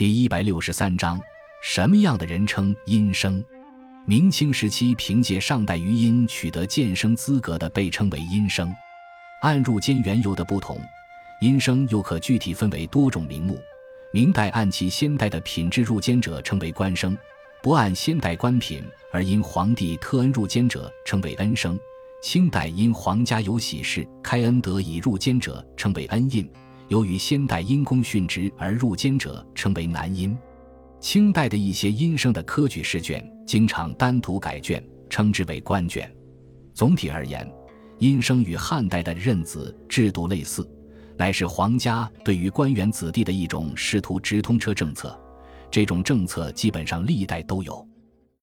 第一百六十三章，什么样的人称阴生？明清时期凭借上代余荫取得监生资格的被称为阴生。按入监缘由的不同，阴生又可具体分为多种名目。明代按其先代的品质入监者称为官生，不按先代官品而因皇帝特恩入监者称为恩生。清代因皇家有喜事开恩得以入监者称为恩印，由于先代因公殉职而入监者称为男阴。清代的一些阴生的科举试卷经常单独改卷，称之为官卷。总体而言，阴生与汉代的任子制度类似，乃是皇家对于官员子弟的一种试图直通车政策。这种政策基本上历代都有。